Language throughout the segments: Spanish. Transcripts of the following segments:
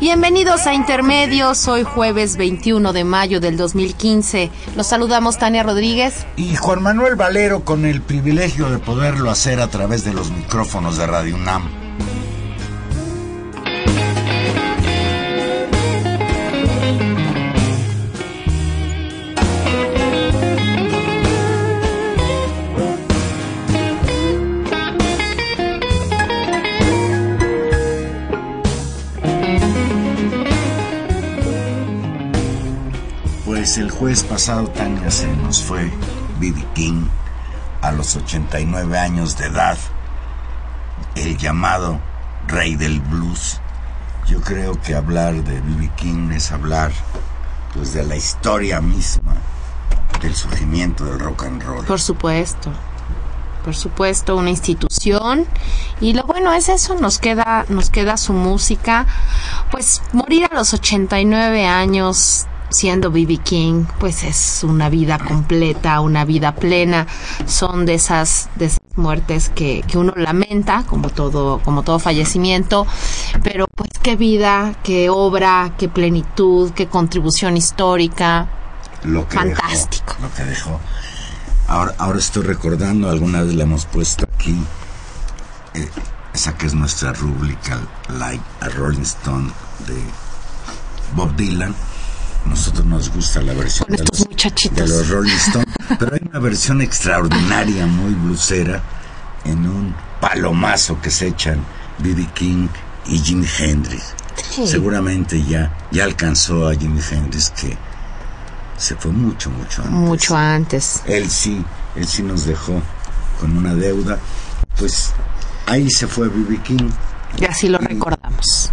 Bienvenidos a Intermedios, hoy jueves 21 de mayo del 2015. Los saludamos Tania Rodríguez. Y Juan Manuel Valero con el privilegio de poderlo hacer a través de los micrófonos de Radio UNAM. Jueves pasado, Tania, se nos fue B.B. King a los 89 años de edad, el llamado rey del blues. Yo creo que hablar de B.B. King es hablar pues de la historia misma del surgimiento del rock and roll. Por supuesto. Por supuesto, una institución y lo bueno es eso, nos queda nos queda su música. Pues morir a los 89 años siendo B.B. King, pues es una vida completa, una vida plena. Son de esas, de esas muertes que, que uno lamenta, como todo, como todo fallecimiento, pero pues qué vida, qué obra, qué plenitud, qué contribución histórica. Lo que Fantástico. Dejó, lo que dejó. Ahora, ahora estoy recordando, alguna vez le hemos puesto aquí, eh, esa que es nuestra rúbrica, like a Rolling Stone de Bob Dylan nosotros nos gusta la versión de los, de los, Rolling Stones, pero hay una versión extraordinaria, muy blusera, en un palomazo que se echan B.B. King y Jimi Hendrix. Sí. Seguramente ya, ya alcanzó a Jimi Hendrix que se fue mucho, mucho antes. Mucho antes. Él sí, él sí nos dejó con una deuda. Pues ahí se fue B.B. King. Y así lo y, recordamos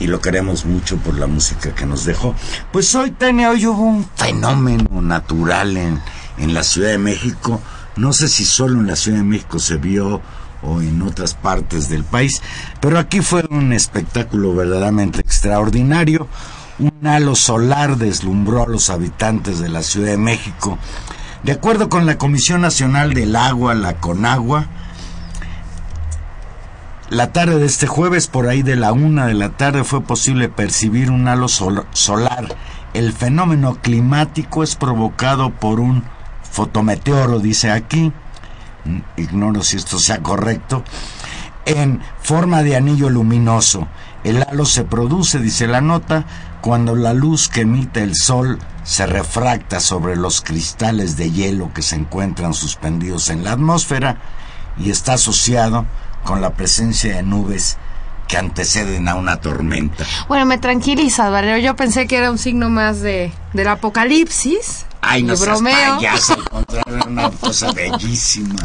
y lo queremos mucho por la música que nos dejó. Pues hoy, Tania, hoy hubo un fenómeno natural en, en la Ciudad de México. No sé si solo en la Ciudad de México se vio o en otras partes del país, pero aquí fue un espectáculo verdaderamente extraordinario. Un halo solar deslumbró a los habitantes de la Ciudad de México. De acuerdo con la Comisión Nacional del Agua, la CONAGUA, la tarde de este jueves, por ahí de la una de la tarde, fue posible percibir un halo sol solar. El fenómeno climático es provocado por un fotometeoro, dice aquí, ignoro si esto sea correcto, en forma de anillo luminoso. El halo se produce, dice la nota, cuando la luz que emite el sol se refracta sobre los cristales de hielo que se encuentran suspendidos en la atmósfera y está asociado con la presencia de nubes que anteceden a una tormenta. Bueno, me tranquiliza, Valero. Yo pensé que era un signo más de del apocalipsis. Ay, no seas bromeo. payaso, al contrario, una cosa bellísima.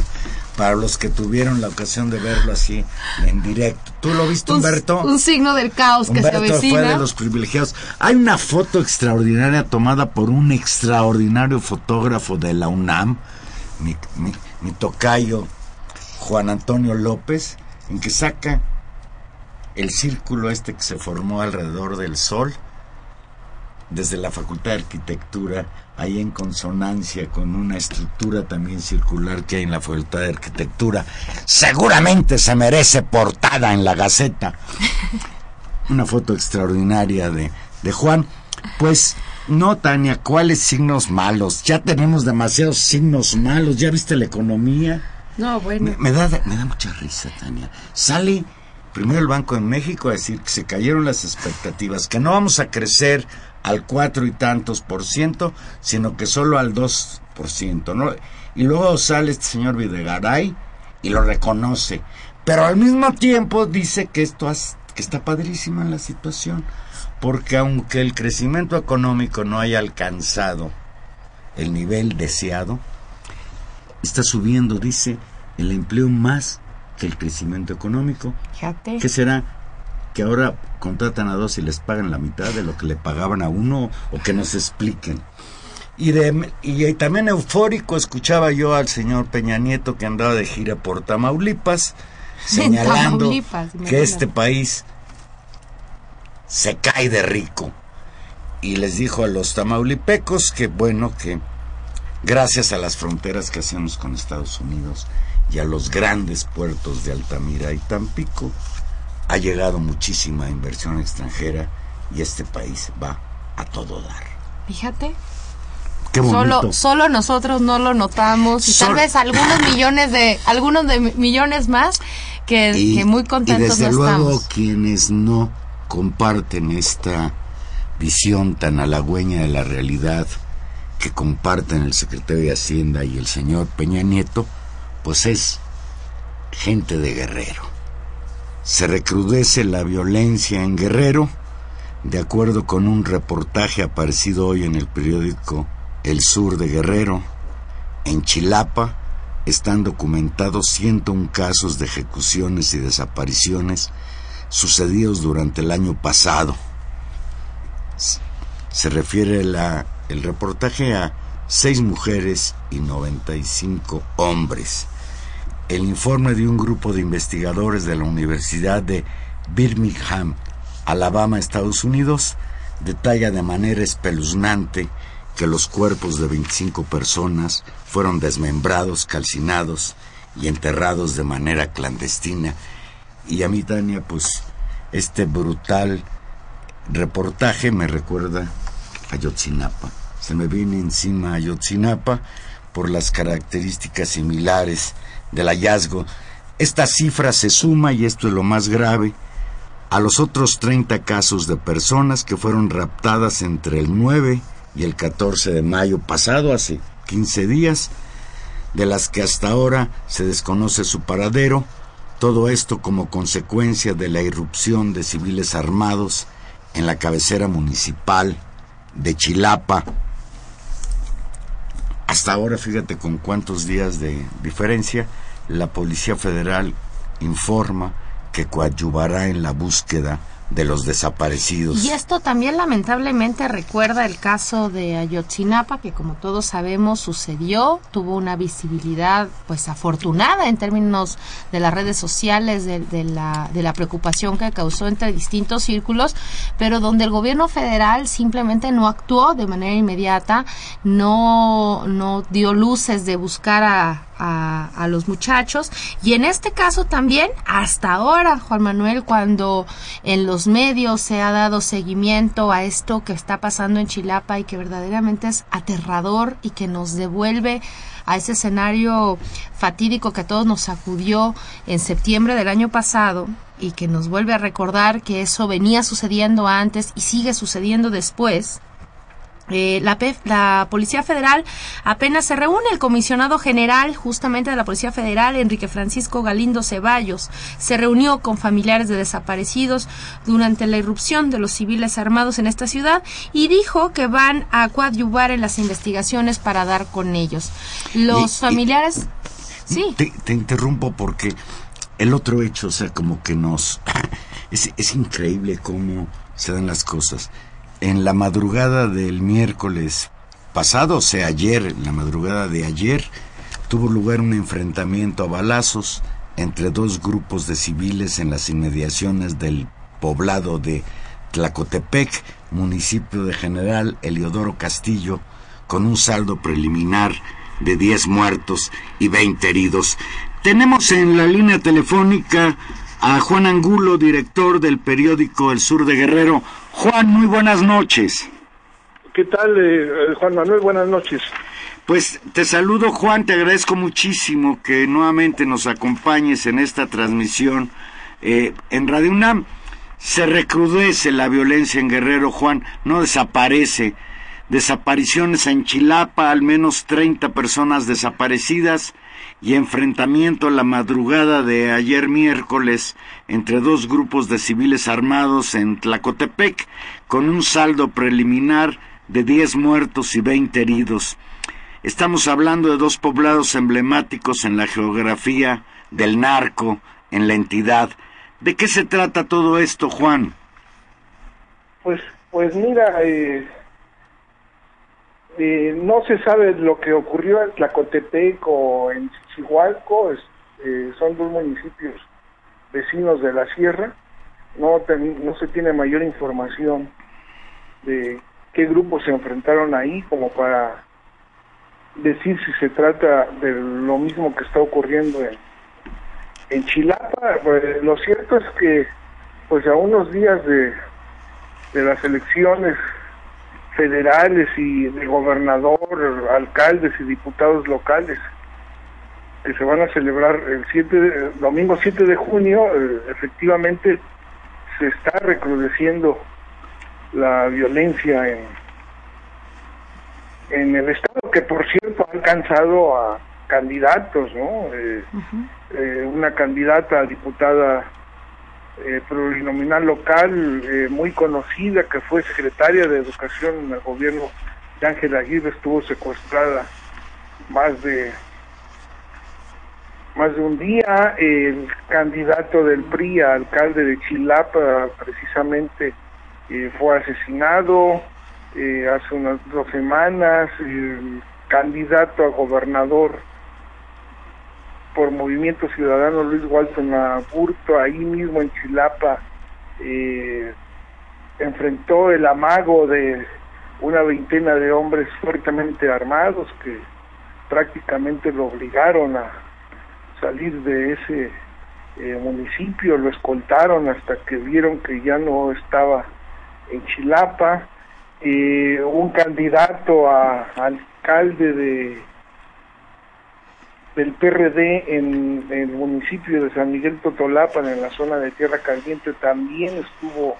para los que tuvieron la ocasión de verlo así en directo. ¿Tú lo viste, Un- Humberto? Un, signo del caos que se Humberto fue avecina. de los privilegiados. Hay una foto extraordinaria tomada por un extraordinario fotógrafo de la UNAM, mi, mi- mi tocayo Juan Antonio López, en que saca el círculo este que se formó alrededor del Sol desde la Facultad de Arquitectura, ahí en consonancia con una estructura también circular que hay en la Facultad de Arquitectura. Seguramente se merece portada en la Gaceta. Una foto extraordinaria de, de Juan. Pues no, Tania, ¿cuáles signos malos? Ya tenemos demasiados signos malos. ¿Ya viste la economía? No, bueno. Me, da, me da mucha risa, Tania. Sale primero el Banco de México a decir que se cayeron las expectativas, que no vamos a crecer al cuatro y tantos por ciento, sino que solo al dos por ciento, ¿no? Y luego sale este señor Videgaray y lo reconoce, pero al mismo tiempo dice que esto has- que está padrísima la situación, porque aunque el crecimiento económico no haya alcanzado el nivel deseado, está subiendo, dice, el empleo más que el crecimiento económico. Fíjate. ¿Qué será? Que ahora contratan a dos y les pagan la mitad de lo que le pagaban a uno o que nos expliquen. Y, de, y también eufórico escuchaba yo al señor Peña Nieto que andaba de gira por Tamaulipas, señalando Tamaulipas, que este país se cae de rico. Y les dijo a los tamaulipecos que bueno, que gracias a las fronteras que hacemos con Estados Unidos y a los grandes puertos de Altamira y Tampico, ha llegado muchísima inversión extranjera y este país va a todo dar. Fíjate. Qué bonito. Solo, solo nosotros no lo notamos y tal Sol- vez algunos millones de algunos de mi- millones más que, que muy contentos y desde no luego estamos. quienes no comparten esta visión tan halagüeña de la realidad que comparten el secretario de Hacienda y el señor Peña Nieto, pues es gente de Guerrero. Se recrudece la violencia en Guerrero, de acuerdo con un reportaje aparecido hoy en el periódico El Sur de Guerrero, en Chilapa están documentados 101 casos de ejecuciones y desapariciones sucedidos durante el año pasado. Se refiere la- el reportaje a seis mujeres y 95 hombres. El informe de un grupo de investigadores de la Universidad de Birmingham, Alabama, Estados Unidos, detalla de manera espeluznante que los cuerpos de 25 personas fueron desmembrados, calcinados y enterrados de manera clandestina. Y a mí, Tania, pues este brutal reportaje me recuerda a Yotzinapa. Se me viene encima Ayotzinapa por las características similares del hallazgo. Esta cifra se suma, y esto es lo más grave, a los otros 30 casos de personas que fueron raptadas entre el 9 y el 14 de mayo pasado, hace 15 días, de las que hasta ahora se desconoce su paradero, todo esto como consecuencia de la irrupción de civiles armados en la cabecera municipal de Chilapa. Hasta ahora, fíjate con cuántos días de diferencia, la Policía Federal informa que coadyuvará en la búsqueda de los desaparecidos. Y esto también lamentablemente recuerda el caso de Ayotzinapa, que como todos sabemos sucedió, tuvo una visibilidad pues afortunada en términos de las redes sociales, de, la, de la preocupación que causó entre distintos círculos, pero donde el gobierno federal simplemente no actuó de manera inmediata, no, no dio luces de buscar a, a, a los muchachos. Y en este caso también hasta ahora Juan Manuel cuando en los medios se ha dado seguimiento a esto que está pasando en Chilapa y que verdaderamente es aterrador y que nos devuelve a ese escenario fatídico que a todos nos sacudió en septiembre del año pasado y que nos vuelve a recordar que eso venía sucediendo antes y sigue sucediendo después eh, la, la Policía Federal apenas se reúne el comisionado general justamente de la Policía Federal, Enrique Francisco Galindo Ceballos, se reunió con familiares de desaparecidos durante la irrupción de los civiles armados en esta ciudad y dijo que van a coadyuvar en las investigaciones para dar con ellos. Los Y- y- familiares... Sí. Te, te interrumpo porque el otro hecho, o sea, como que nos... Es, es increíble cómo se dan las cosas. En la madrugada del miércoles pasado, o sea, ayer, en la madrugada de ayer, tuvo lugar un enfrentamiento a balazos entre dos grupos de civiles en las inmediaciones del poblado de Tlacotepec, municipio de General Eliodoro Castillo, con un saldo preliminar de 10 muertos y 20 heridos. Tenemos en la línea telefónica a Juan Angulo, director del periódico El Sur de Guerrero. Juan, muy buenas noches. ¿Qué tal, eh, Juan Manuel? Buenas noches. Pues te saludo Juan, te agradezco muchísimo que nuevamente nos acompañes en esta transmisión eh, en Radio UNAM. Se recrudece la violencia en Guerrero, Juan, no desaparece. Desapariciones en Chilapa, al menos 30 personas desaparecidas y enfrentamiento la madrugada de ayer miércoles entre dos grupos de civiles armados en Tlacotepec, con un saldo preliminar de 10 muertos y 20 heridos. Estamos hablando de dos poblados emblemáticos en la geografía del narco en la entidad. ¿De qué se trata todo esto, Juan? Pues, pues mira, eh, eh, no se sabe lo que ocurrió en Tlacotepec o en Chihualco, es, eh, son dos municipios vecinos de la sierra, no, no se tiene mayor información de qué grupos se enfrentaron ahí como para decir si se trata de lo mismo que está ocurriendo en, en Chilapa. Pues, lo cierto es que pues a unos días de, de las elecciones federales y de gobernador, alcaldes y diputados locales que se van a celebrar el 7 de, domingo 7 de junio, eh, efectivamente se está recrudeciendo la violencia en, en el estado que por cierto ha alcanzado a candidatos, ¿no? Eh, uh -huh. eh, una candidata a diputada eh, plurinominal local eh, muy conocida que fue secretaria de educación en el gobierno de Ángela Aguirre estuvo secuestrada más de más de un día el candidato del PRI a alcalde de Chilapa precisamente eh, fue asesinado eh, hace unas dos semanas el candidato a gobernador por Movimiento Ciudadano Luis Walton Aburto, ahí mismo en Chilapa, eh, enfrentó el amago de una veintena de hombres fuertemente armados que prácticamente lo obligaron a salir de ese eh, municipio, lo escoltaron hasta que vieron que ya no estaba en Chilapa. Eh, un candidato a, alcalde de del PRD en, en, el municipio de San Miguel Totolapan, en la zona de Tierra Caliente, también estuvo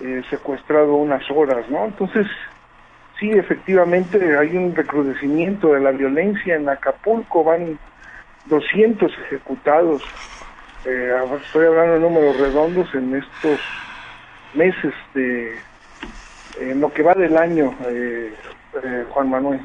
eh, secuestrado unas horas, ¿no? Entonces, sí, efectivamente hay un recrudecimiento de la violencia en Acapulco, van 200 ejecutados, eh, estoy hablando de números redondos en estos meses de, en lo que va del año, eh, Juan Manuel.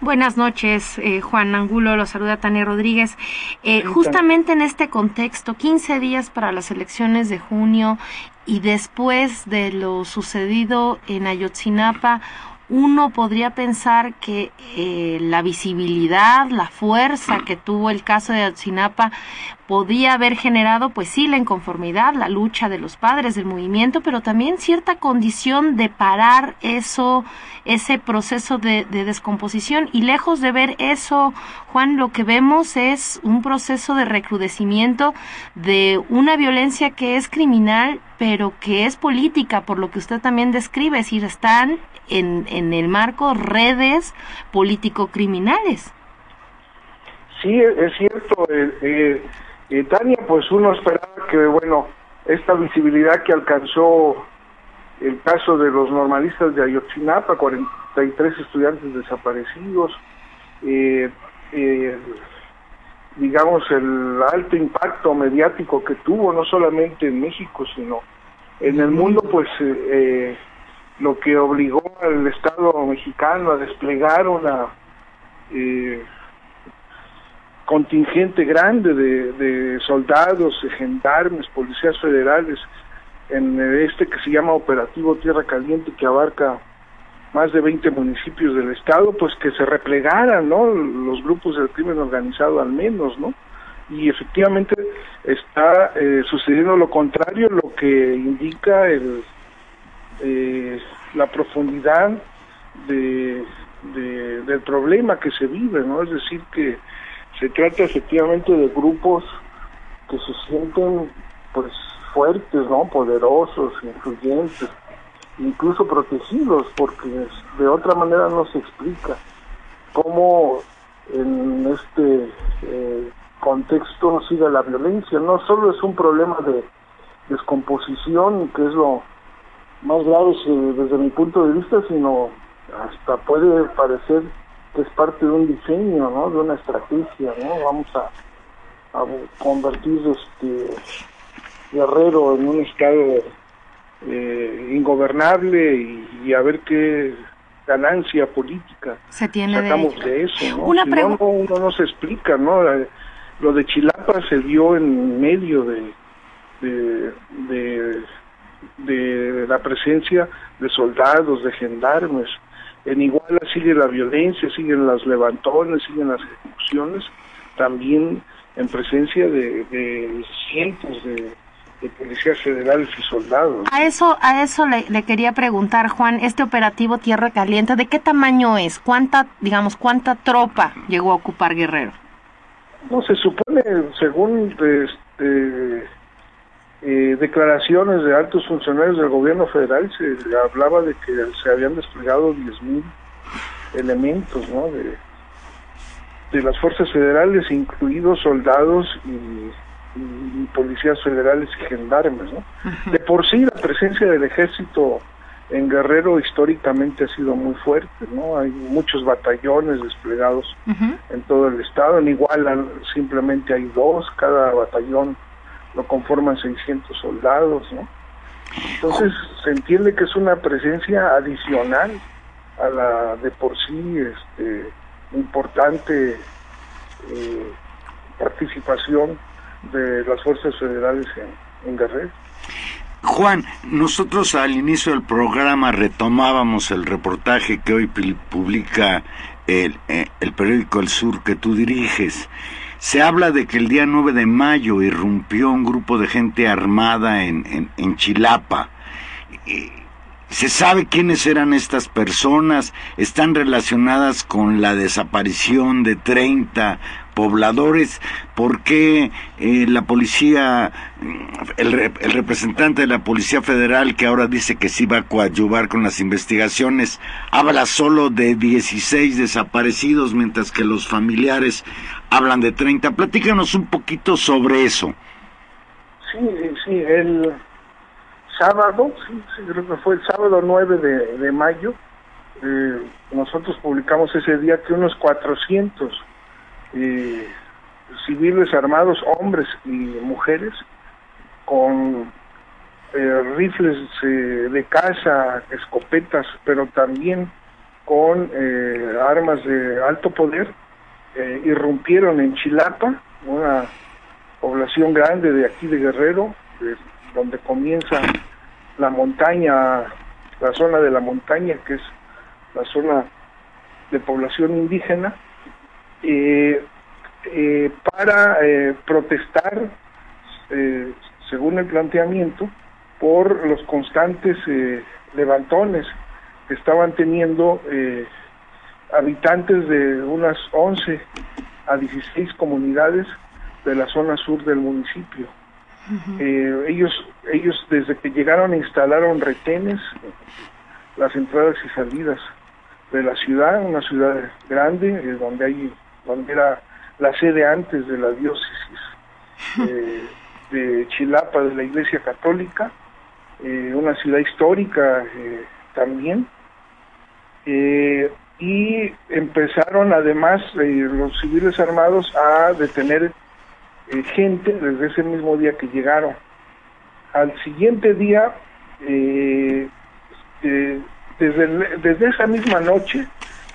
Buenas noches, eh, Juan Angulo, lo saluda Tania Rodríguez. Eh, justamente en este contexto, 15 días para las elecciones de junio y después de lo sucedido en Ayotzinapa, uno podría pensar que eh, la visibilidad, la fuerza que tuvo el caso de Ayotzinapa podía haber generado, pues sí, la inconformidad, la lucha de los padres del movimiento, pero también cierta condición de parar eso, ese proceso de, de, descomposición. Y lejos de ver eso, Juan, lo que vemos es un proceso de recrudecimiento de una violencia que es criminal, pero que es política, por lo que usted también describe, es decir, están en, en el marco redes político-criminales. Sí, es cierto. Eh, eh eh, Tania, pues uno esperaba que, bueno, esta visibilidad que alcanzó el caso de los normalistas de Ayotzinapa, 43 estudiantes desaparecidos, eh, eh, digamos, el alto impacto mediático que tuvo, no solamente en México, sino en el mundo, pues eh, lo que obligó al Estado mexicano a desplegar una contingente grande de, de soldados, de gendarmes, policías federales en este que se llama Operativo Tierra Caliente que abarca más de 20 municipios del estado, pues que se replegaran, ¿no? Los grupos del crimen organizado al menos, ¿no? Y efectivamente está eh, sucediendo lo contrario, lo que indica el, eh, la profundidad de, del problema que se vive, ¿no? Es decir, que se trata efectivamente de grupos que se sienten, pues, fuertes, ¿no? Poderosos, influyentes, incluso protegidos, porque de otra manera no se explica cómo en este eh, contexto sigue la violencia. No solo es un problema de descomposición, que es lo más grave desde mi punto de vista, sino hasta puede parecer que es parte de un diseño, ¿no? De una estrategia, ¿no? Vamos a, a convertir este Guerrero en un estado eh, ingobernable y, a ver qué ganancia política se tiene sacamos de, eso. ¿no? Una uno no se explica, ¿no? Lo de Chilapa se dio en medio de, de, de, la presencia de soldados, de gendarmes. En Iguala sigue la violencia, siguen las levantones, siguen las ejecuciones, también en presencia de cientos de de policías federales y soldados. A eso, a eso le, quería preguntar, Juan, este operativo Tierra Caliente, ¿de qué tamaño es? ¿Cuánta, digamos, cuánta tropa llegó a ocupar Guerrero? No, se supone, según este, eh, declaraciones de altos funcionarios del gobierno federal, se hablaba de que se habían desplegado 10.000 elementos, ¿no? De, de las fuerzas federales, incluidos soldados y y policías federales y gendarmes. ¿no? De por sí la presencia del ejército en Guerrero históricamente ha sido muy fuerte, ¿no? Hay muchos batallones desplegados en todo el estado, en Iguala simplemente hay dos, cada batallón lo conforman 600 soldados, ¿no? Entonces se entiende que es una presencia adicional a la de por sí este, importante eh, participación de las fuerzas federales en, Guerrero. Juan, nosotros al inicio del programa retomábamos el reportaje que hoy publica el, eh, el, periódico El Sur que tú diriges. Se habla de que el día 9 de mayo irrumpió un grupo de gente armada en, en, en Chilapa. ¿Se sabe quiénes eran estas personas? ¿Están relacionadas con la desaparición de 30 pobladores, por qué eh, la policía, el, el, representante de la Policía Federal que ahora dice que sí va a coadyuvar con las investigaciones, habla solo de 16 desaparecidos, mientras que los familiares hablan de 30. Platícanos un poquito sobre eso. Sí, sí, el sábado, sí, creo que fue el sábado 9 de, mayo, eh, nosotros publicamos ese día que unos 400 eh, civiles armados, hombres y mujeres, con eh, rifles eh, de caza, escopetas, pero también con eh, armas de alto poder, irrumpieron en Chilapa, una población grande de aquí de Guerrero, donde comienza la montaña, la zona de la montaña, que es la zona de población indígena, eh, eh, para eh, protestar, eh, según el planteamiento, por los constantes levantones que estaban teniendo habitantes de unas 11 a 16 comunidades de la zona sur del municipio. ellos, ellos desde que llegaron instalaron retenes, las entradas y salidas de la ciudad, una ciudad grande donde hay donde era la sede antes de la diócesis eh, de Chilapa de la Iglesia Católica, eh, una ciudad histórica eh, también. y empezaron además los civiles armados a detener gente desde ese mismo día que llegaron. Al siguiente día, desde, desde esa misma noche,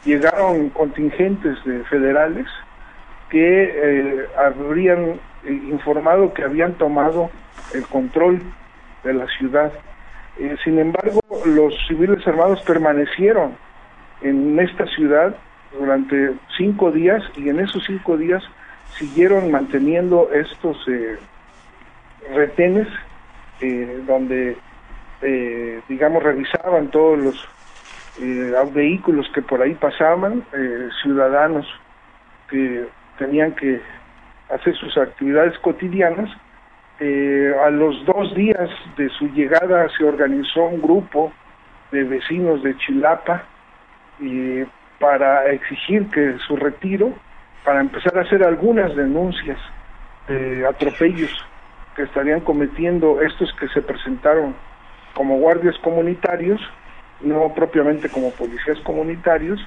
llegaron contingentes de federales que eh, habrían eh, informado que habían tomado el control de la ciudad. Eh, sin embargo, los civiles armados permanecieron en esta ciudad durante cinco días y en esos cinco días siguieron manteniendo estos retenes donde, digamos, revisaban todos los vehículos que por ahí pasaban, ciudadanos que tenían que hacer sus actividades cotidianas. Eh, a los dos días de su llegada se organizó un grupo de vecinos de Chilapa para exigir que su retiro, para empezar a hacer algunas denuncias de atropellos que estarían cometiendo estos que se presentaron como guardias comunitarios, no propiamente como policías comunitarios,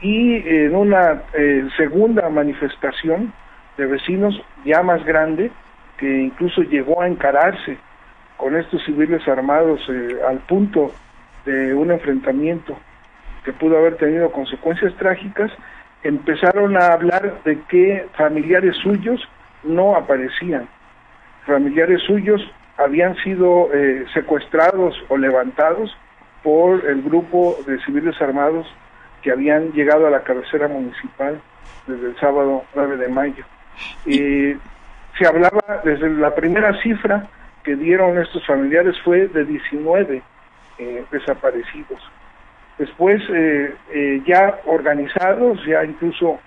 y en una eh, segunda manifestación de vecinos ya más grande, que incluso llegó a encararse con estos civiles armados eh, al punto de un enfrentamiento que pudo haber tenido consecuencias trágicas, empezaron a hablar de que familiares suyos no aparecían. Familiares suyos habían sido eh, secuestrados o levantados por el grupo de civiles armados que habían llegado a la cabecera municipal desde el sábado 9 de mayo. Y se hablaba, desde la primera cifra que dieron estos familiares fue de 19 eh, desaparecidos. Después, eh, eh, ya organizados, ya incluso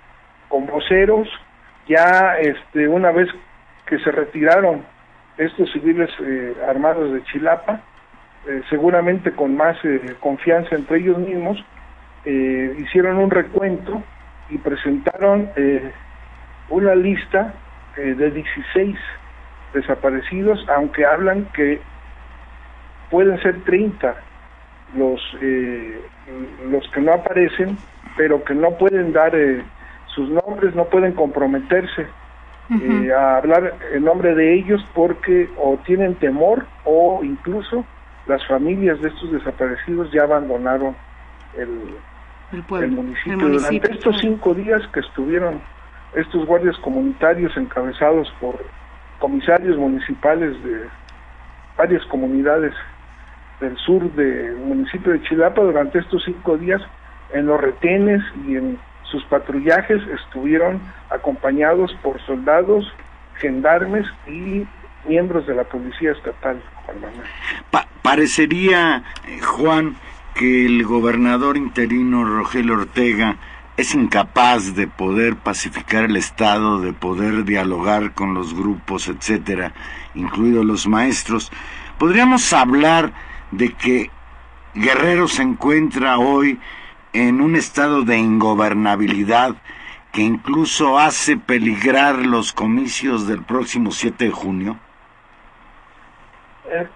con voceros, ya este, una vez que se retiraron estos civiles armados de Chilapa, seguramente con más confianza entre ellos mismos, eh, hicieron un recuento y presentaron eh, una lista eh, de 16 desaparecidos, aunque hablan que pueden ser 30 los, los que no aparecen, pero que no pueden dar sus nombres, no pueden comprometerse a hablar en nombre de ellos porque o tienen temor o incluso las familias de estos desaparecidos ya abandonaron el, el, municipio. Durante estos cinco días que estuvieron estos guardias comunitarios encabezados por comisarios municipales de varias comunidades del sur del municipio de Chilapa, durante estos cinco días en los retenes y en sus patrullajes estuvieron acompañados por soldados, gendarmes y miembros de la policía estatal. Parecería, eh, Juan, que el gobernador interino Rogelio Ortega es incapaz de poder pacificar el Estado, de poder dialogar con los grupos, etcétera, incluidos los maestros, podríamos hablar de que Guerrero se encuentra hoy en un estado de ingobernabilidad que incluso hace peligrar los comicios del próximo 7 de junio? Eh,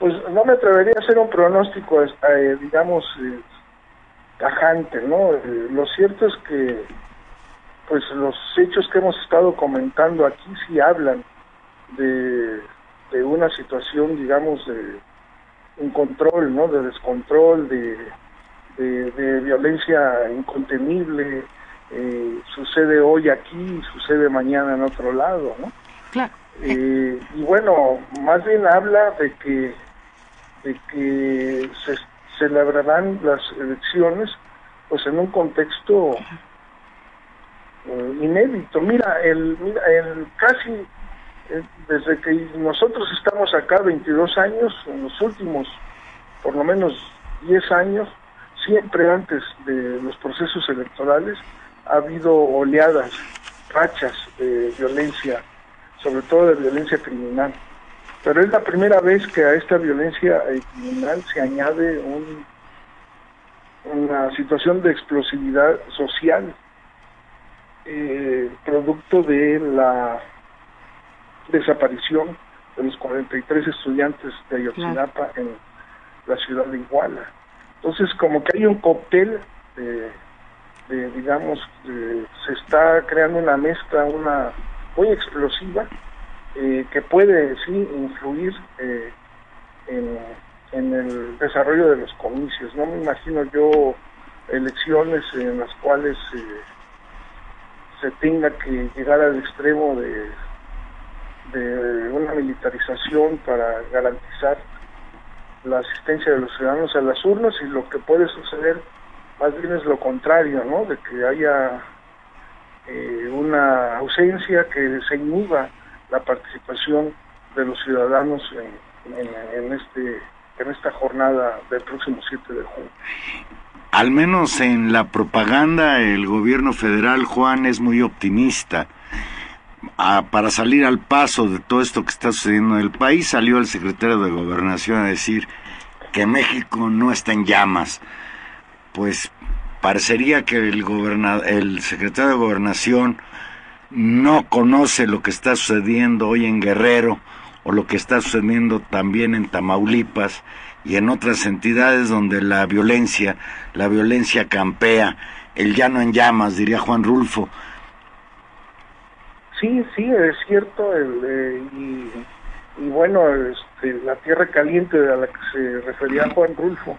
pues no me atrevería a hacer un pronóstico, eh, digamos, eh, tajante, ¿no? Eh, lo cierto es que, pues los hechos que hemos estado comentando aquí sí hablan de, una situación, digamos, de un control, ¿no? De descontrol, de, de, violencia incontenible, sucede hoy aquí, sucede mañana en otro lado, ¿no? Claro. y bueno, más bien habla de que de que se celebrarán las elecciones pues en un contexto eh, inédito. Mira, el, mira, el casi eh, desde que nosotros estamos acá 22 años, en los últimos por lo menos 10 años, siempre antes de los procesos electorales, ha habido oleadas, rachas de violencia, sobre todo de violencia criminal pero es la primera vez que a esta violencia eh, criminal se añade un, una situación de explosividad social, eh, producto de la desaparición de los 43 estudiantes de Ayotzinapa en la ciudad de Iguala. Entonces, como que hay un cóctel de, digamos, se está creando una mezcla, una muy explosiva, eh, que puede sí influir eh, en, el desarrollo de los comicios. No me imagino yo elecciones en las cuales eh, se tenga que llegar al extremo de, una militarización para garantizar la asistencia de los ciudadanos a las urnas y lo que puede suceder más bien es lo contrario, ¿no? De que haya eh, una ausencia que se inhiba la participación de los ciudadanos en, en, este en esta jornada del próximo 7 de junio. Al menos en la propaganda el gobierno federal, Juan, es muy optimista. Ah, para salir al paso de todo esto que está sucediendo en el país, salió el secretario de Gobernación a decir que México no está en llamas. Pues parecería que el, el secretario de Gobernación no conoce lo que está sucediendo hoy en Guerrero o lo que está sucediendo también en Tamaulipas y en otras entidades donde la violencia, la violencia campea, el llano en llamas, diría Juan Rulfo. Sí, sí, es cierto, eh, y, bueno, este, la tierra caliente a la que se refería Juan Rulfo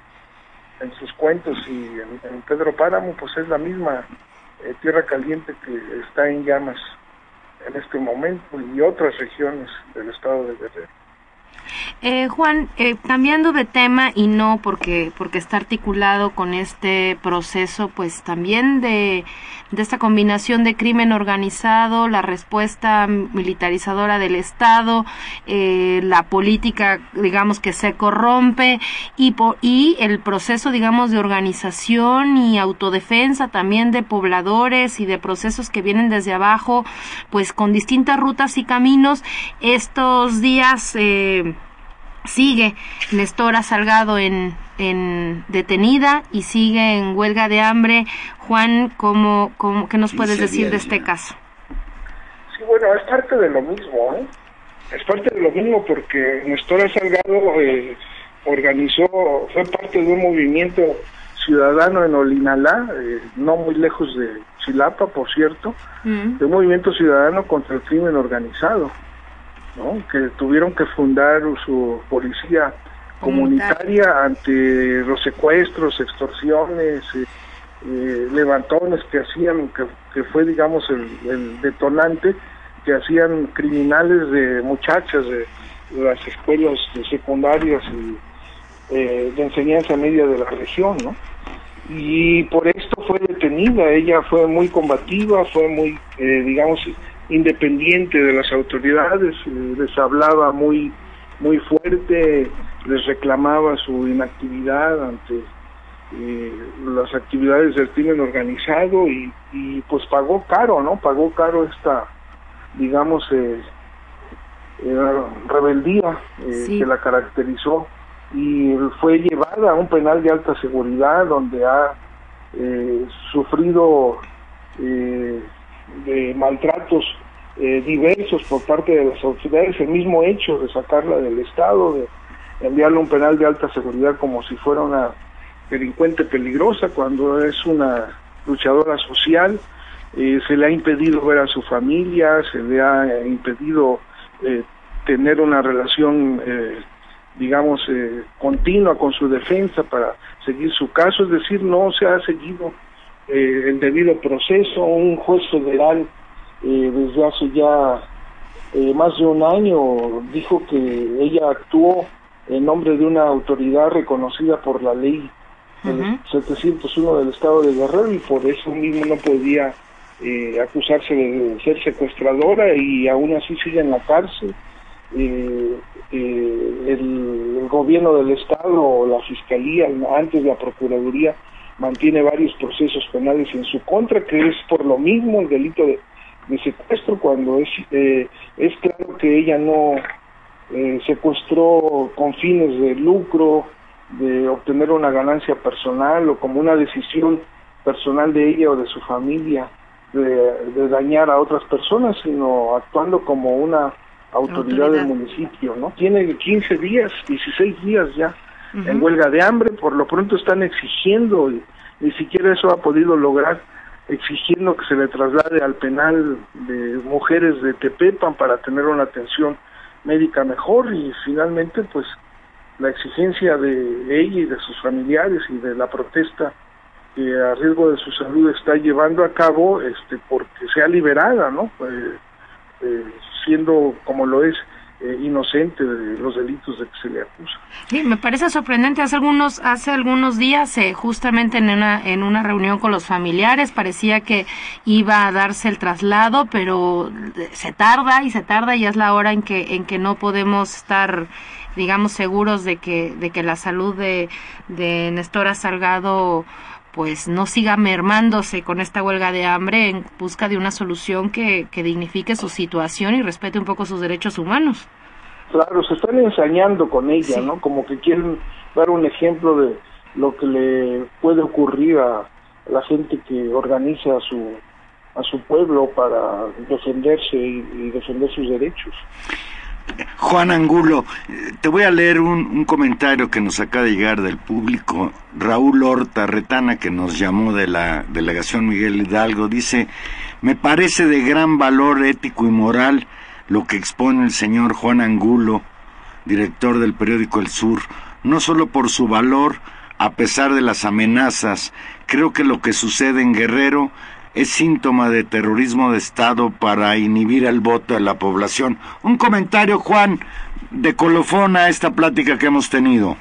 en sus cuentos y en, Pedro Páramo, pues es la misma eh, tierra caliente que está en llamas en este momento y otras regiones del estado de Guerrero. Eh, Juan, eh, cambiando de tema y no porque porque está articulado con este proceso, pues también de, de esta combinación de crimen organizado, la respuesta militarizadora del Estado, eh, la política, digamos que se corrompe y y el proceso, digamos, de organización y autodefensa también de pobladores y de procesos que vienen desde abajo, pues con distintas rutas y caminos. Estos días eh, sigue Nestora Salgado en, en detenida y sigue en huelga de hambre. Juan, ¿cómo, cómo, ¿qué nos puedes decir de este caso? Sí, bueno, es parte de lo mismo, ¿eh? Es parte de lo mismo porque Nestora Salgado eh, organizó, fue parte de un movimiento ciudadano en Olinalá, eh, no muy lejos de Chilapa, por cierto, mm. de un movimiento ciudadano contra el crimen organizado que tuvieron que fundar su policía comunitaria ante los secuestros, extorsiones, eh, eh, levantones que hacían, que, fue digamos el, detonante que hacían criminales de muchachas de, las escuelas secundarias y eh, de enseñanza media de la región, ¿no? Y por esto fue detenida, ella fue muy combativa, fue muy, digamos, independiente de las autoridades, eh, les hablaba muy, muy fuerte, les reclamaba su inactividad ante eh, las actividades del crimen organizado y, pues pagó caro, ¿no? Pagó caro esta, digamos, eh, rebeldía que la caracterizó y fue llevada a un penal de alta seguridad donde ha sufrido de maltratos eh, diversos por parte de las autoridades, el mismo hecho de sacarla del Estado, de enviarla a un penal de alta seguridad como si fuera una delincuente peligrosa, cuando es una luchadora social, eh, se le ha impedido ver a su familia, se le ha impedido eh, tener una relación, digamos, continua con su defensa para seguir su caso, es decir, no se ha seguido el debido proceso, un juez federal eh, desde hace ya eh, más de un año dijo que ella actuó en nombre de una autoridad reconocida por la ley 701 del Estado de Guerrero y por eso mismo no podía eh, acusarse de ser secuestradora y aún así sigue en la cárcel. el, el, gobierno del Estado o la Fiscalía, antes de la Procuraduría, mantiene varios procesos penales en su contra, que es por lo mismo el delito de de secuestro cuando es, eh, es claro que ella no eh, secuestró con fines de lucro, de obtener una ganancia personal o como una decisión personal de ella o de su familia de, dañar a otras personas, sino actuando como una autoridad, del municipio, ¿no? Tiene 15 días, 16 días ya en huelga de hambre, por lo pronto están exigiendo, y ni siquiera eso ha podido lograr exigiendo que se le traslade al penal de mujeres de Tepepan para tener una atención médica mejor y finalmente pues la exigencia de ella y de sus familiares y de la protesta que a riesgo de su salud está llevando a cabo este porque sea liberada, ¿no? Eh, eh, siendo como lo es eh, inocente de los delitos de que se le acusa. Sí, me parece sorprendente. Hace algunos, hace algunos días, eh, justamente en una, en una reunión con los familiares, parecía que iba a darse el traslado, pero se tarda y se tarda y es la hora en que, en que no podemos estar digamos seguros de que de que la salud de de Nestora Salgado pues no siga mermándose con esta huelga de hambre en busca de una solución que, que dignifique su situación y respete un poco sus derechos humanos. Claro, se están ensañando con ella, ¿no? Como que quieren dar un ejemplo de lo que le puede ocurrir a la gente que organiza a su a su pueblo para defenderse y defender sus derechos. Juan Angulo, te voy a leer un, comentario que nos acaba de llegar del público. Raúl Horta Retana, que nos llamó de la delegación Miguel Hidalgo, dice, me parece de gran valor ético y moral lo que expone el señor Juan Angulo, director del periódico El Sur, no solo por su valor, a pesar de las amenazas, creo que lo que sucede en Guerrero es síntoma de terrorismo de Estado para inhibir el voto de la población. Un comentario, Juan, de colofón a esta plática que hemos tenido.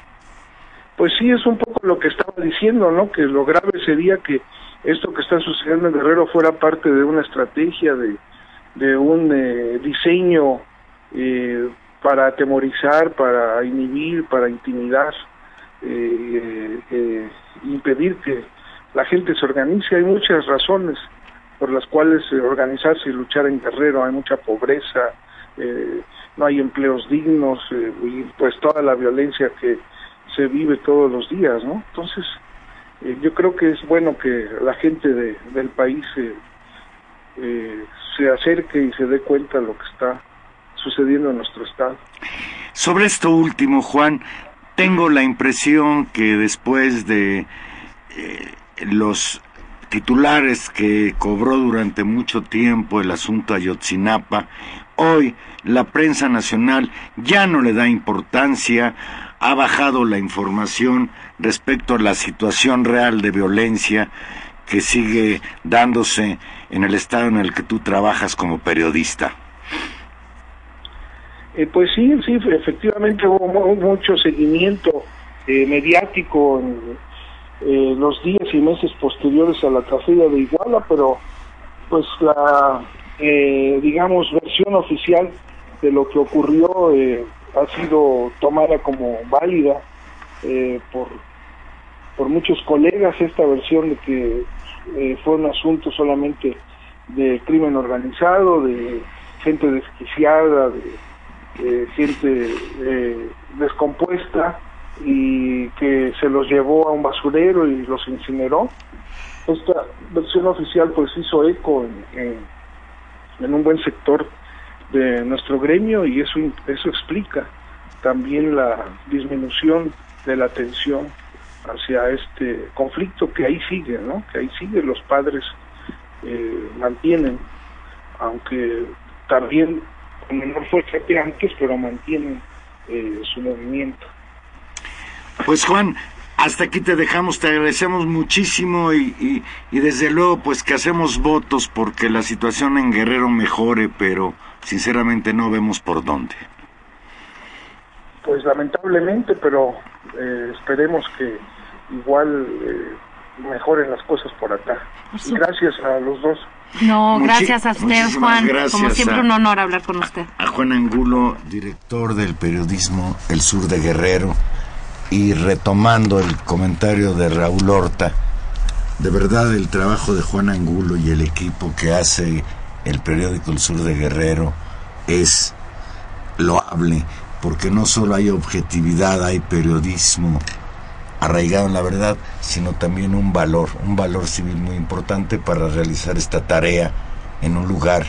Pues sí, es un poco lo que estaba diciendo, ¿no? Que lo grave sería que esto que está sucediendo en Guerrero fuera parte de una estrategia, de, de un eh, diseño eh, para atemorizar, para inhibir, para intimidar, eh, impedir que la gente se organice. Hay muchas razones por las cuales eh, organizarse y luchar en Guerrero. Hay mucha pobreza, eh, no hay empleos dignos eh, y pues toda la violencia que se vive todos los días, ¿no? Entonces, yo creo que es bueno que la gente de, del país se acerque y se dé cuenta de lo que está sucediendo en nuestro estado. Sobre esto último, Juan, tengo la impresión que después de los titulares que cobró durante mucho tiempo el asunto Ayotzinapa, hoy la prensa nacional ya no le da importancia, ha bajado la información respecto a la situación real de violencia que sigue dándose en el estado en el que tú trabajas como periodista. Eh, pues sí, sí, efectivamente hubo mucho seguimiento eh, mediático en, eh, los días y meses posteriores a la tragedia de Iguala, pero pues la, eh, digamos, versión oficial de lo que ocurrió eh, ha sido tomada como válida por, por muchos colegas, esta versión de que fue un asunto solamente de crimen organizado, de gente desquiciada, de gente descompuesta, y que se los llevó a un basurero y los incineró. Esta versión oficial pues hizo eco en, en, un buen sector de nuestro gremio y eso, eso explica también la disminución de la tensión hacia este conflicto que ahí sigue, ¿no? Que ahí sigue, los padres eh, mantienen, aunque también con menor fuerza que antes, pero mantienen eh, su movimiento. Pues Juan, hasta aquí te dejamos, te agradecemos muchísimo y, y, desde luego pues que hacemos votos porque la situación en Guerrero mejore, pero sinceramente no vemos por dónde. Pues lamentablemente, pero eh, esperemos que igual eh, mejoren las cosas por acá. Y gracias a los dos. No, gracias a usted, Juan. Como siempre, un honor hablar con usted. A Juan Angulo, director del periodismo El Sur de Guerrero y retomando el comentario de Raúl Horta, de verdad el trabajo de Juan Angulo y el equipo que hace el periódico El Sur de Guerrero es loable, porque no solo hay objetividad, hay periodismo arraigado en la verdad, sino también un valor, un valor civil muy importante para realizar esta tarea en un lugar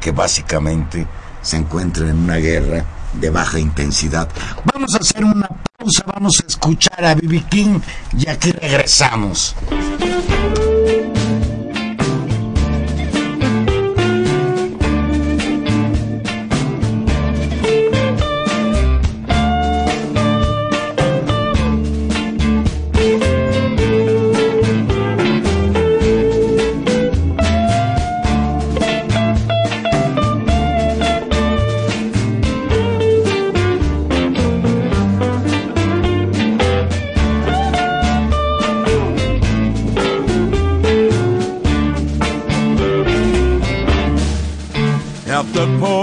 que básicamente se encuentra en una guerra de baja intensidad. Vamos a hacer una pausa, vamos a escuchar a Bibi King y aquí regresamos. Oh.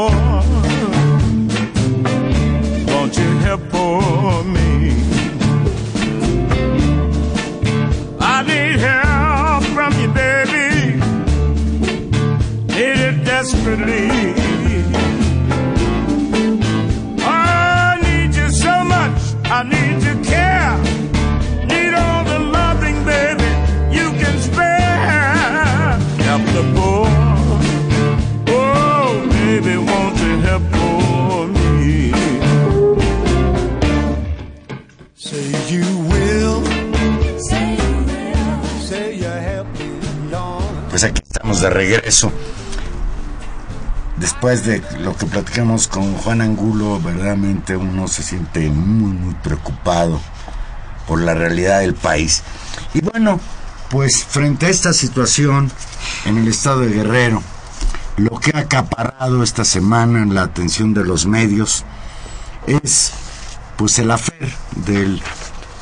De lo que platicamos con Juan Angulo, verdaderamente uno se siente muy, muy preocupado por la realidad del país. Y bueno, pues frente a esta situación en el estado de Guerrero, lo que ha acaparado esta semana en la atención de los medios es pues el afer del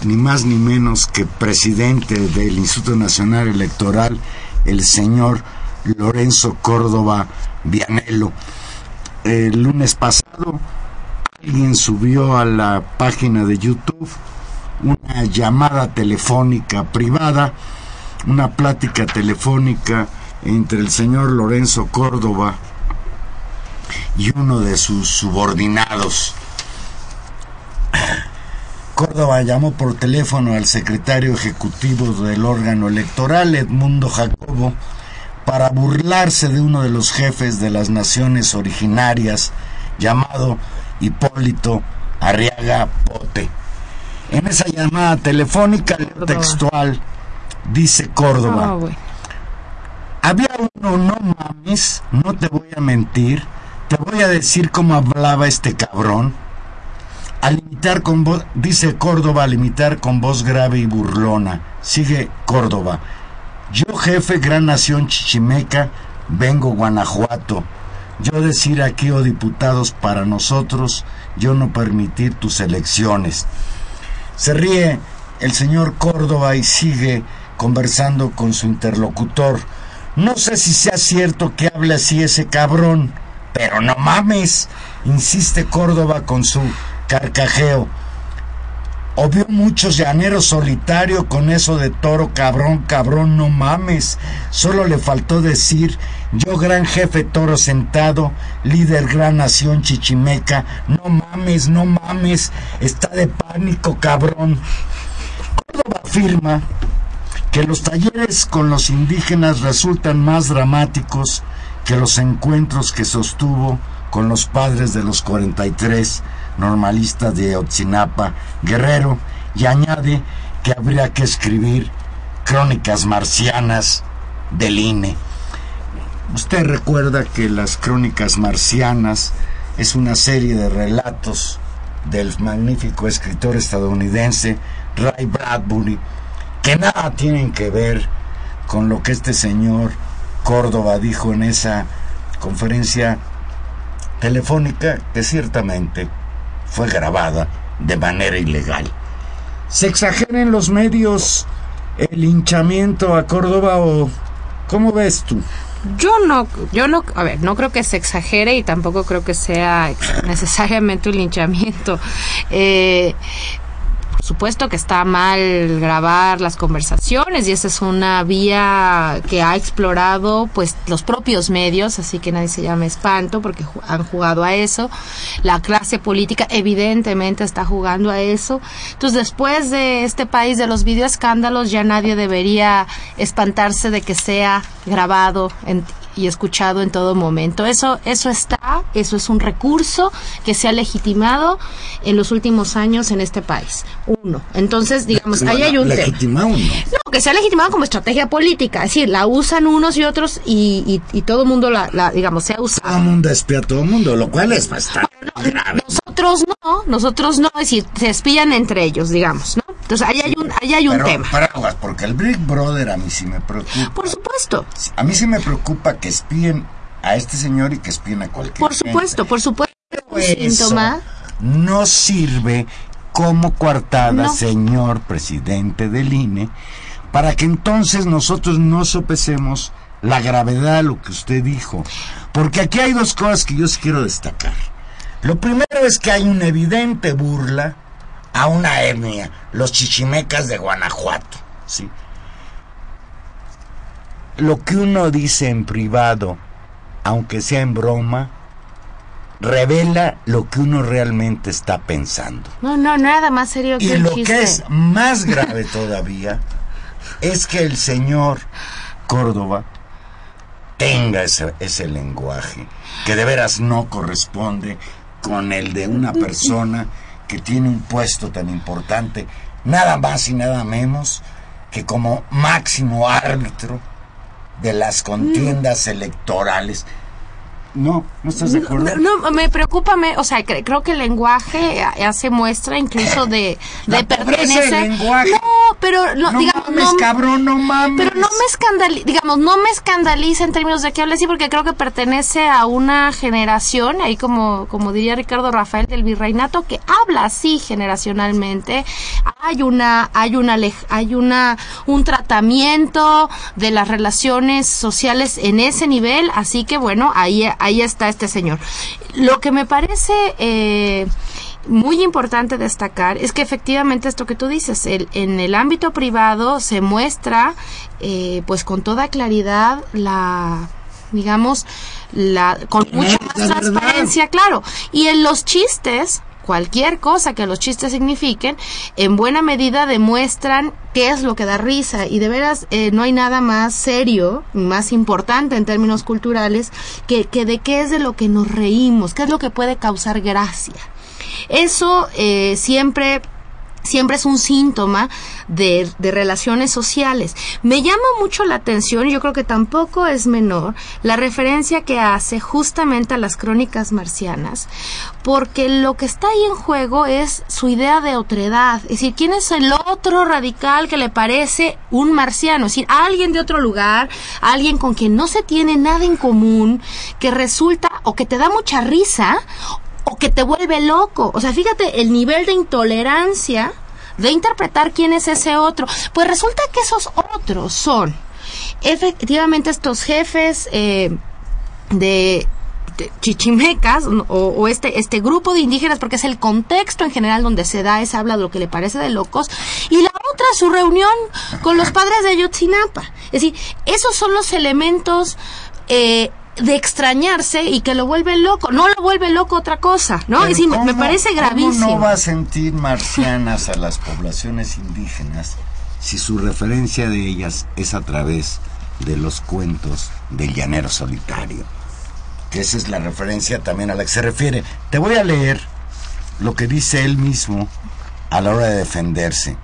ni más ni menos que presidente del Instituto Nacional Electoral, el señor Lorenzo Córdoba Vianello. El lunes pasado alguien subió a la página de YouTube una llamada telefónica privada, una plática telefónica entre el señor Lorenzo Córdoba y uno de sus subordinados. Córdoba llamó por teléfono al secretario ejecutivo del órgano electoral, Edmundo Jacobo, para burlarse de uno de los jefes de las naciones originarias, llamado Hipólito Arriaga Pote. En esa llamada telefónica textual dice Córdoba, había uno, no mames, no te voy a mentir, te voy a decir cómo hablaba este cabrón. Al imitar con voz, dice Córdoba, al imitar con voz grave y burlona. Sigue Córdoba. Yo, jefe, gran nación chichimeca, vengo Guanajuato. Yo decir aquí, oh diputados, para nosotros, yo no permitir tus elecciones. Se ríe el señor Córdoba y sigue conversando con su interlocutor. No sé si sea cierto que hable así ese cabrón, pero no mames, insiste Córdoba con su carcajeo. O vio muchos llaneros solitario con eso de toro cabrón, cabrón, no mames. Solo le faltó decir, yo gran jefe toro sentado, líder gran nación chichimeca, no mames, no mames, está de pánico, cabrón. Córdoba afirma que los talleres con los indígenas resultan más dramáticos que los encuentros que sostuvo con los padres de los 43 normalistas de Otzinapa, Guerrero, y añade que habría que escribir crónicas marcianas del INE. Usted recuerda que las crónicas marcianas es una serie de relatos del magnífico escritor estadounidense Ray Bradbury, que nada tienen que ver con lo que este señor Córdoba dijo en esa conferencia telefónica que ciertamente fue grabada de manera ilegal. ¿Se exagera en los medios el hinchamiento a Córdoba o cómo ves tú? Yo no, yo no, a ver, no creo que se exagere y tampoco creo que sea necesariamente un linchamiento. Eh, por supuesto que está mal grabar las conversaciones y esa es una vía que ha explorado pues los propios medios, así que nadie se llama espanto porque han jugado a eso. La clase política evidentemente está jugando a eso. Entonces después de este país de los videoescándalos ya nadie debería espantarse de que sea grabado en, y escuchado en todo momento. Eso, eso está, eso es un recurso que se ha legitimado en los últimos años en este país. Uno. Entonces, digamos, ahí hay un ¿Legitimado no? No, que se ha legitimado como estrategia política. Es decir, la usan unos y otros y, y, todo el mundo la, digamos, se ha usado. Todo el mundo espía a todo el mundo, lo cual es bastante grave. Nosotros no, nosotros no, es decir, se espían entre ellos, digamos, ¿no? Entonces, ahí hay un, ahí hay un Pero, tema. Paraguas, porque el Big Brother a mí sí me preocupa. Por supuesto. A mí sí me preocupa que espíen a este señor y que espíen a cualquier Por supuesto, gente. por supuesto. Un Eso síntoma. no sirve como coartada, No. señor presidente del INE, para que entonces nosotros no sopesemos la gravedad de lo que usted dijo. Porque aquí hay dos cosas que yo sí quiero destacar. Lo primero es que hay una evidente burla a una etnia, los chichimecas de Guanajuato. ¿sí? Lo que uno dice en privado, aunque sea en broma, revela lo que uno realmente está pensando. No, no, nada más serio que Y el lo chiste. que es más grave todavía es que el señor Córdoba tenga ese, ese lenguaje que de veras no corresponde con el de una persona que tiene un puesto tan importante, nada más y nada menos que como máximo árbitro de las contiendas electorales. No, ¿no estás de acuerdo? No, me preocupa, me, o sea, cre- creo que el lenguaje hace muestra incluso de, de pertenecer. lenguaje. No, pero no, No digamos, mames, no- cabrón, no mames. Pero no me escandaliza, digamos, no me escandaliza en términos de que hable así, porque creo que pertenece a una generación, ahí como, como diría Ricardo Rafael del Virreinato, que habla así generacionalmente. Hay una, hay una, hay una, un tratamiento de las relaciones sociales en ese nivel, así que bueno, ahí, ahí está este señor. Lo que me parece, eh, muy importante destacar es que efectivamente esto que tú dices, el, en el ámbito privado se muestra eh, pues con toda claridad la digamos la con mucha más La transparencia, claro. Y en los chistes, cualquier cosa que los chistes signifiquen, en buena medida demuestran qué es lo que da risa. Y de veras, eh, no hay nada más serio, más importante en términos culturales, que, que de qué es de lo que nos reímos, qué es lo que puede causar gracia. Eso eh, siempre siempre es un síntoma de, de relaciones sociales. Me llama mucho la atención, y yo creo que tampoco es menor, la referencia que hace justamente a las crónicas marcianas, porque lo que está ahí en juego es su idea de otredad, es decir, quién es el otro radical que le parece un marciano, es decir, alguien de otro lugar, alguien con quien no se tiene nada en común, que resulta o que te da mucha risa, o que te vuelve loco. O sea, fíjate el nivel de intolerancia de interpretar quién es ese otro. Pues resulta que esos otros son efectivamente estos jefes eh, de chichimecas o, o este este grupo de indígenas porque es el contexto en general donde se da esa habla de lo que le parece de locos y la otra su reunión con los padres de Yotzinapa es decir esos son los elementos eh, de extrañarse y que lo vuelve loco no lo vuelve loco otra cosa no Pero es decir, me- me ¿cómo- parece gravísimo ¿Cómo no va a sentir marcianas a las poblaciones indígenas si su referencia de ellas es a través de los cuentos del llanero solitario? Que esa es la referencia también a la que se refiere. Te voy a leer lo que dice él mismo a la hora de defenderse.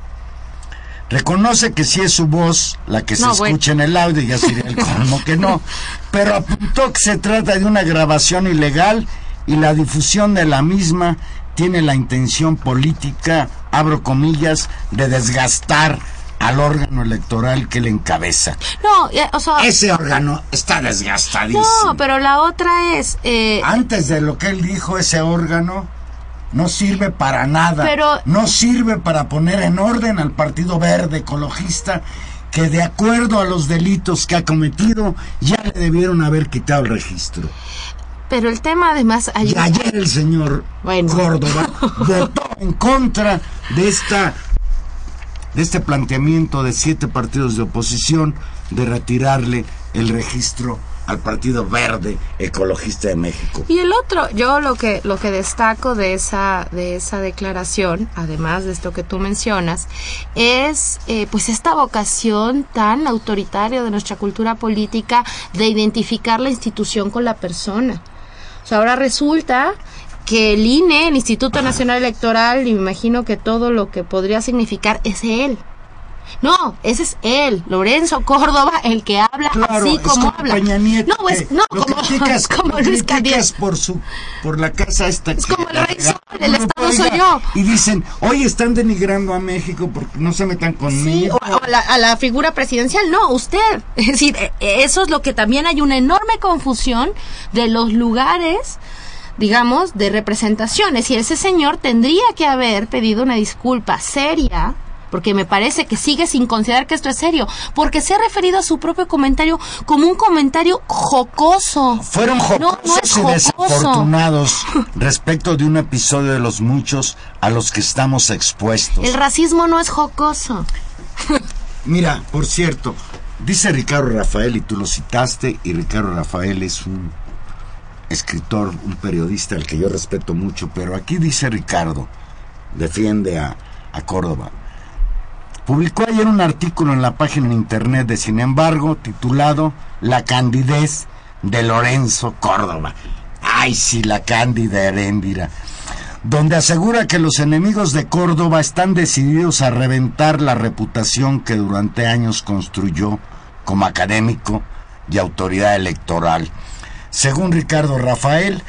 Reconoce que sí es su voz la que se No, bueno. escucha en el audio, ya sería el colmo que no, pero apuntó que se trata de una grabación ilegal y la difusión de la misma tiene la intención política, abro comillas, de desgastar al órgano electoral que le encabeza. no o sea Ese órgano está desgastadísimo. no pero la otra es eh, Antes de lo que él dijo, ese órgano no sirve para nada. Pero- No sirve para poner en orden al Partido Verde Ecologista que de acuerdo a los delitos que ha cometido ya le debieron haber quitado el registro. pero el tema además Y ayer el señor Bueno. Córdoba votó en contra de esta de este planteamiento de siete partidos de oposición de retirarle el registro al Partido Verde Ecologista de México. Y el otro, yo lo que lo que destaco de esa de esa declaración, además de esto que tú mencionas, es eh, pues esta vocación tan autoritaria de nuestra cultura política de identificar la institución con la persona. O sea, ahora resulta que el INE, el Instituto Nacional Electoral, y me imagino que todo lo que podría significar es él. No, ese es él, Lorenzo Córdoba, el que habla Claro, así es como como habla. Peña Nieto, no, pues, no, lo como, criticas, como Luis criticas por su por la casa esta Es que como el rey Sol, el Estado soy yo. y dicen oye están denigrando a México porque no se metan Sí, conmigo o, o a, la, a la figura presidencial, no, usted. Es decir, eh, eh, eso es lo que también hay una enorme confusión de los lugares, digamos, de representaciones. Y ese señor tendría que haber pedido una disculpa seria. Porque me parece que sigue sin considerar que esto es serio. Porque se ha referido a su propio comentario como un comentario jocoso. fueron jocosos no es y jocoso. desafortunados respecto de un episodio de los muchos a los que estamos expuestos. El racismo no es jocoso. Mira, por cierto, dice Ricardo Rafael, y tú lo citaste, y Ricardo Rafael es un escritor, un periodista al que yo respeto mucho, pero aquí dice Ricardo, defiende a, a Córdoba. Publicó ayer un artículo en la página en internet de Sin embargo, titulado La candidez de Lorenzo Córdoba. Ay, sí, la cándida Heréndira donde asegura que los enemigos de Córdoba están decididos a reventar la reputación que durante años construyó como académico, y autoridad electoral. Según Ricardo Rafael,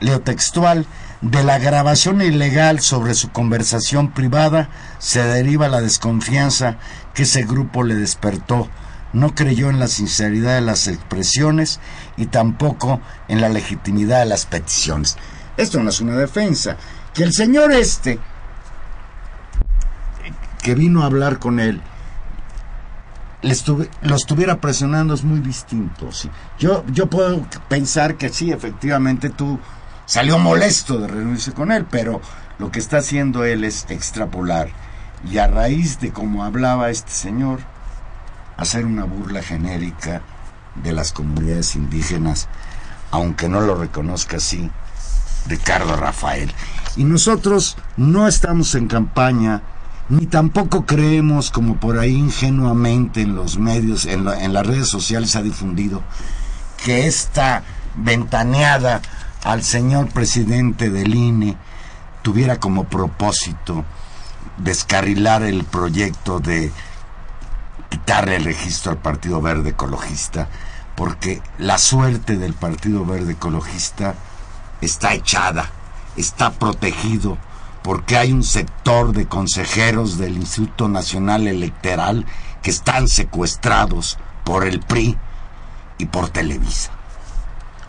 leo textual, de la grabación ilegal sobre su conversación privada se deriva la desconfianza que ese grupo le despertó. No creyó en la sinceridad de las expresiones y tampoco en la legitimidad de las peticiones. Esto no es una defensa. Que el señor este, que vino a hablar con él, lo estuviera presionando es muy distinto. Yo, yo puedo pensar que sí, efectivamente tú salió molesto de reunirse con él, pero lo que está haciendo él es extrapolar y a raíz de cómo hablaba este señor, hacer una burla genérica de las comunidades indígenas, aunque no lo reconozca así Ricardo Rafael. Y nosotros no estamos en campaña, ni tampoco creemos, como por ahí ingenuamente en los medios, en, en las redes sociales ha difundido, que esta ventaneada al señor presidente del INE tuviera como propósito descarrilar el proyecto de quitarle el registro al Partido Verde Ecologista, porque la suerte del Partido Verde Ecologista está echada, está protegido, porque hay un sector de consejeros del Instituto Nacional Electoral que están secuestrados por el PRI y por Televisa.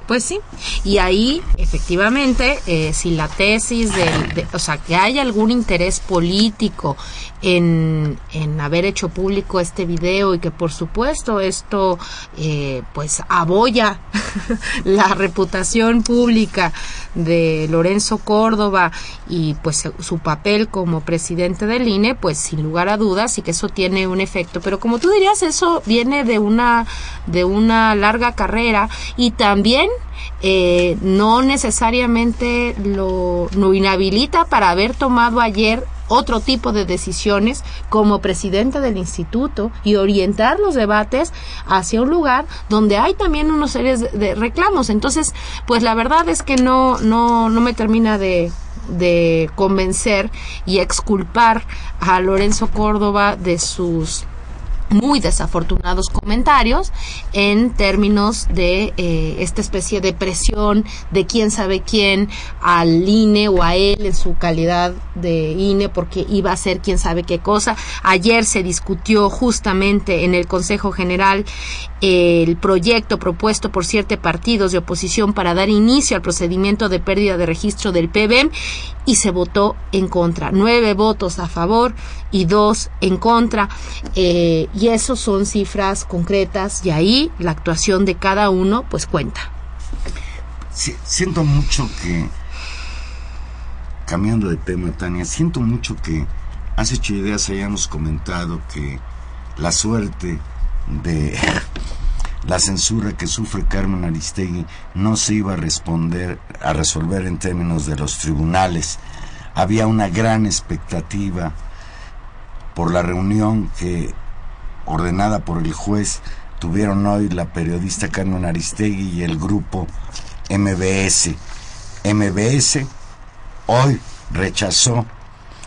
Pues sí, y ahí efectivamente, eh, si la tesis del, o sea, que hay algún interés político en, en haber hecho público este video y que por supuesto esto eh, pues aboya la reputación pública de Lorenzo Córdoba y pues su papel como presidente del INE, pues sin lugar a dudas y que eso tiene un efecto. Pero como tú dirías, eso viene de una, de una larga carrera y también eh, no necesariamente lo, inhabilita para haber tomado ayer otro tipo de decisiones como presidente del instituto y orientar los debates hacia un lugar donde hay también unos series de reclamos. Entonces, pues la verdad es que no, no, no me termina de, de convencer y exculpar a Lorenzo Córdoba de sus muy desafortunados comentarios en términos de eh, esta especie de presión de quién sabe quién al INE o a él en su calidad de INE porque iba a hacer quién sabe qué cosa. Ayer se discutió justamente en el Consejo General el proyecto propuesto por siete partidos de oposición para dar inicio al procedimiento de pérdida de registro del PBM y se votó en contra. Nueve votos a favor y dos en contra. Eh, y eso son cifras concretas y ahí la actuación de cada uno pues cuenta. siento mucho que, cambiando de tema, Tania, siento mucho que hace ocho ideas hayamos comentado que la suerte de la censura que sufre Carmen Aristegui no se iba a responder a resolver en términos de los tribunales. Había una gran expectativa por la reunión que ordenada por el juez tuvieron hoy la periodista Carmen Aristegui y el grupo MBS. MBS hoy rechazó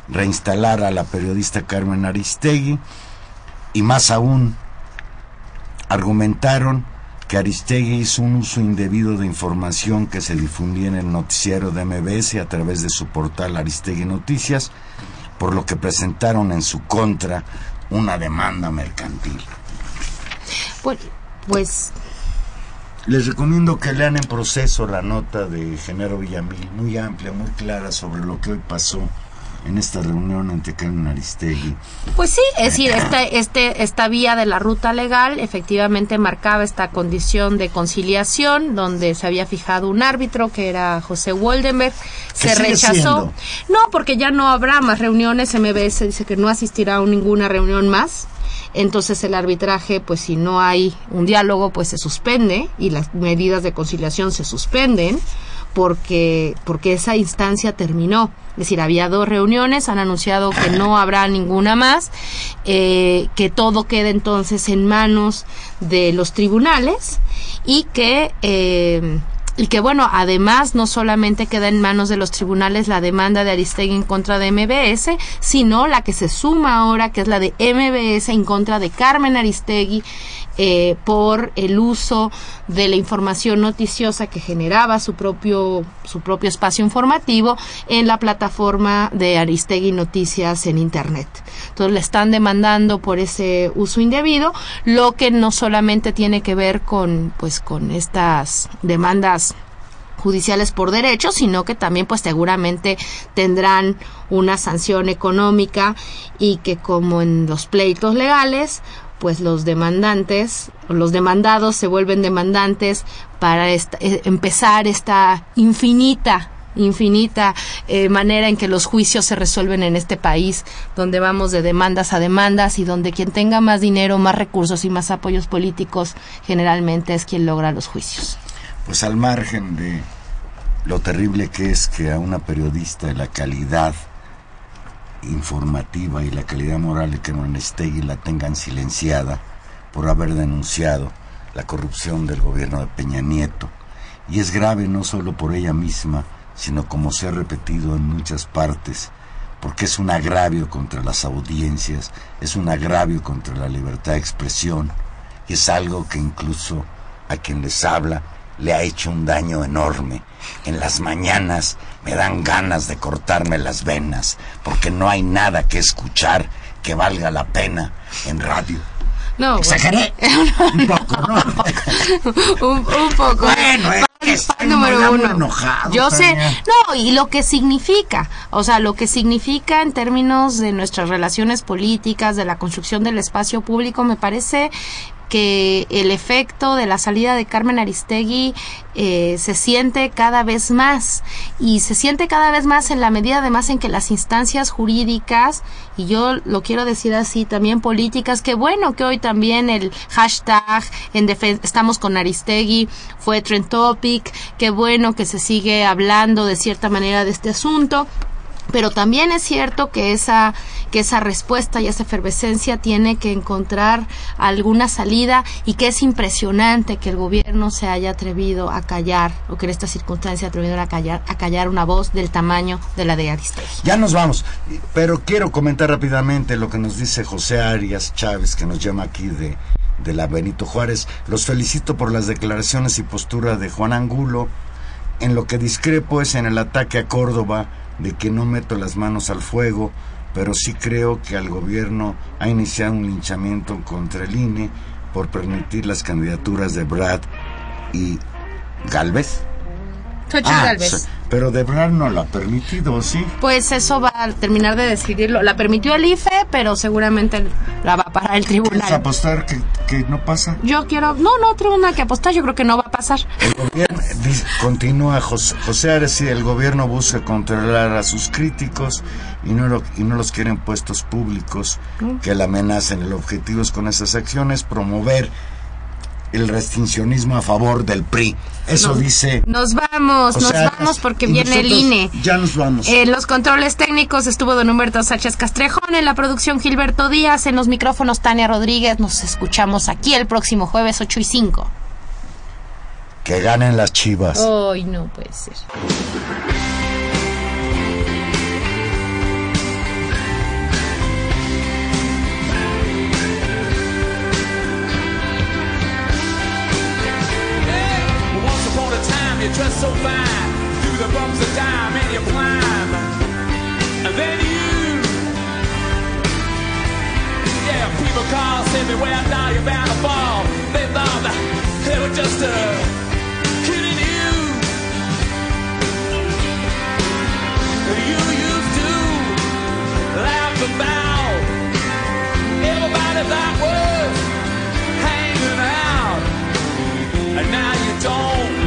reinstalar a la periodista Carmen Aristegui y más aún argumentaron que Aristegui hizo un uso indebido de información que se difundía en el noticiero de MBS a través de su portal Aristegui Noticias, por lo que presentaron en su contra una demanda mercantil. Pues, pues les recomiendo que lean en proceso la nota de Genaro Villamil, muy amplia, muy clara sobre lo que hoy pasó en esta reunión ante Carmen Aristegui. Pues sí, es decir, este, este, esta vía de la ruta legal efectivamente marcaba esta condición de conciliación donde se había fijado un árbitro que era José Woldenberg, se rechazó. No, porque ya no habrá más reuniones, MBS dice que no asistirá a ninguna reunión más. Entonces el arbitraje, pues si no hay un diálogo, pues se suspende y las medidas de conciliación se suspenden porque, porque esa instancia terminó. Es decir, había dos reuniones, han anunciado que no habrá ninguna más, eh, que todo quede entonces en manos de los tribunales y que eh, y que bueno, además no solamente queda en manos de los tribunales la demanda de Aristegui en contra de MBS, sino la que se suma ahora, que es la de MBS en contra de Carmen Aristegui eh, por el uso de la información noticiosa que generaba su propio, su propio espacio informativo en la plataforma de Aristegui Noticias en Internet. Entonces le están demandando por ese uso indebido, lo que no solamente tiene que ver con, pues, con estas demandas judiciales por derecho, sino que también pues seguramente tendrán una sanción económica y que como en los pleitos legales pues los demandantes o los demandados se vuelven demandantes para eh, empezar esta infinita infinita eh, manera en que los juicios se resuelven en este país, donde vamos de demandas a demandas y donde quien tenga más dinero, más recursos y más apoyos políticos generalmente es quien logra los juicios. Pues al margen de lo terrible que es que a una periodista de la calidad informativa y la calidad moral de que y la tengan silenciada por haber denunciado la corrupción del gobierno de Peña Nieto. Y es grave no solo por ella misma, sino como se ha repetido en muchas partes, porque es un agravio contra las audiencias, es un agravio contra la libertad de expresión, y es algo que incluso a quien les habla le ha hecho un daño enorme. En las mañanas me dan ganas de cortarme las venas, porque no hay nada que escuchar que valga la pena en radio. No, ¿Exageré? un poco, ¿no? un, poco. Bueno, es que número uno. Enojado, Yo sé, no, y lo que significa, o sea, lo que significa en términos de nuestras relaciones políticas, de la construcción del espacio público, me parece que el efecto de la salida de Carmen Aristegui eh, se siente cada vez más. Y se siente cada vez más en la medida además en que las instancias jurídicas y yo lo quiero decir así también políticas que bueno que hoy también el hashtag en estamos con Aristegui fue trend topic que bueno que se sigue hablando de cierta manera de este asunto pero también es cierto que esa que esa respuesta y esa efervescencia tiene que encontrar alguna salida y que es impresionante que el gobierno se haya atrevido a callar o que en esta circunstancia atrevido a callar a callar una voz del tamaño de la de Aristegui. Ya nos vamos, pero quiero comentar rápidamente lo que nos dice José Arias Chávez que nos llama aquí de de la Benito Juárez. Los felicito por las declaraciones y postura de Juan Angulo. En lo que discrepo es en el ataque a Córdoba de que no meto las manos al fuego, pero sí creo que al gobierno ha iniciado un linchamiento contra el INE por permitir las candidaturas de Brad y Galvez. Ah, pero de verdad no lo ha permitido, ¿sí? Pues eso va a terminar de decidirlo. La permitió el IFE, pero seguramente la va a parar el tribunal. ¿Quieres apostar que, que, no pasa? Yo quiero... No, no tengo nada que apostar. Yo creo que no va a pasar. El gobierno, continúa José, José el gobierno busca controlar a sus críticos y no, lo, y no los quieren puestos públicos mm. que la amenacen. El objetivo es con esas acciones promover el restriccionismo a favor del PRI. Eso dice. Nos vamos, nos vamos porque viene el INE. Ya nos vamos. En los controles técnicos estuvo don Humberto Sánchez Castrejón, en la producción Gilberto Díaz, en los micrófonos Tania Rodríguez. Nos escuchamos aquí el próximo jueves 8 y 5. Que ganen las chivas. Ay, no puede ser. time, you dress so fine. Through the bumps of time, and you climb. And then you. Yeah, people call, send me where well, now you're bound to fall. They thought they were just a. kidding you. You used to laugh about everybody that was hanging out. And now you don't.